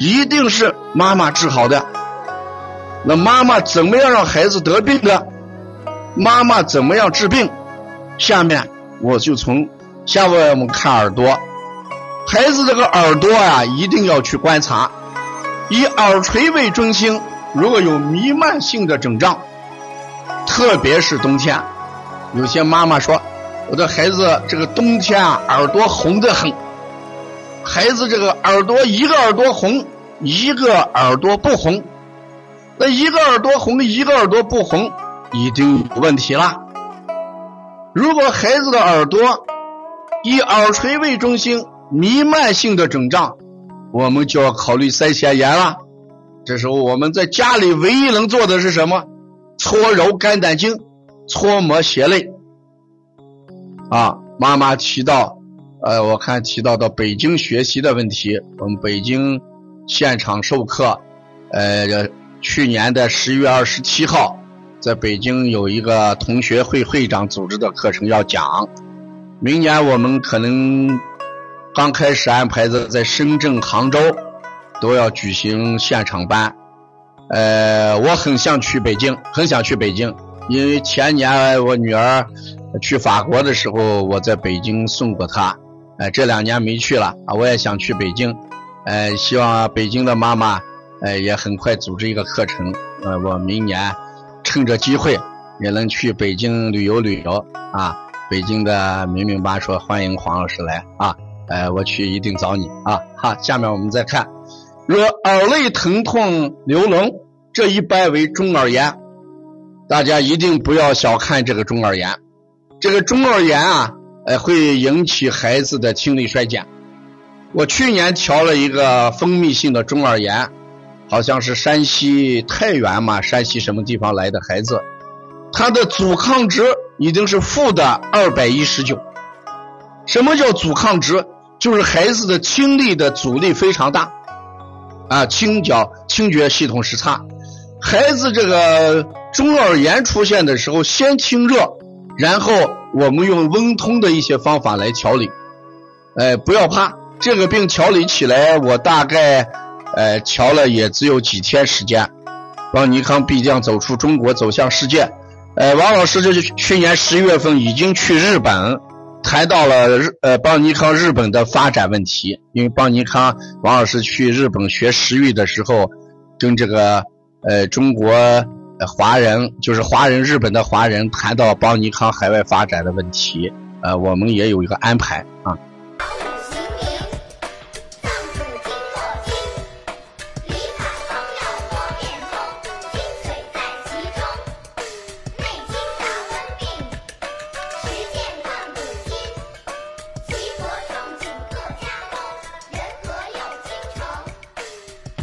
一定是妈妈治好的。那妈妈怎么样让孩子得病的？妈妈怎么样治病？下面我就从下面我们看耳朵，孩子这个耳朵啊，一定要去观察，以耳垂为中心，如果有弥漫性的肿胀，特别是冬天，有些妈妈说。我的孩子这个冬天啊，耳朵红的很。孩子这个耳朵一个耳朵红，一个耳朵不红。那一个耳朵红，一个耳朵不红，一定有问题了。如果孩子的耳朵以耳垂为中心，弥漫性的肿胀，我们就要考虑腮腺炎了。这时候我们在家里唯一能做的是什么？搓揉肝胆经，搓摩胁肋。啊，妈妈提到，呃，我看提到到北京学习的问题，我们北京现场授课，呃，去年的十一月二十七号，在北京有一个同学会会长组织的课程要讲，明年我们可能刚开始安排的在深圳、杭州都要举行现场班，呃，我很想去北京，很想去北京，因为前年我女儿。去法国的时候，我在北京送过他。哎，这两年没去了啊，我也想去北京。哎，希望北京的妈妈呃，也很快组织一个课程，呃，我明年趁着机会也能去北京旅游旅游啊。北京的明明吧说欢迎黄老师来啊，呃，我去一定找你啊。好，下面我们再看，若耳内疼痛流脓，这一般为中耳炎。大家一定不要小看这个中耳炎，这个中耳炎啊，呃，会引起孩子的听力衰减。我去年调了一个蜂蜜性的中耳炎，好像是山西太原嘛，山西什么地方来的孩子，他的阻抗值已经是负的二百一十九。什么叫阻抗值？就是孩子的听力的阻力非常大，啊，听觉听觉系统失差，孩子这个中耳炎出现的时候，先清热，然后我们用温通的一些方法来调理，哎，不要怕。这个病调理起来，我大概，呃，调了也只有几天时间。邦尼康必将走出中国，走向世界。呃，王老师就是去年十一月份已经去日本，谈到了日呃邦尼康日本的发展问题。因为邦尼康王老师去日本学食育的时候，跟这个呃中国华人，就是华人日本的华人谈到邦尼康海外发展的问题，呃，我们也有一个安排啊。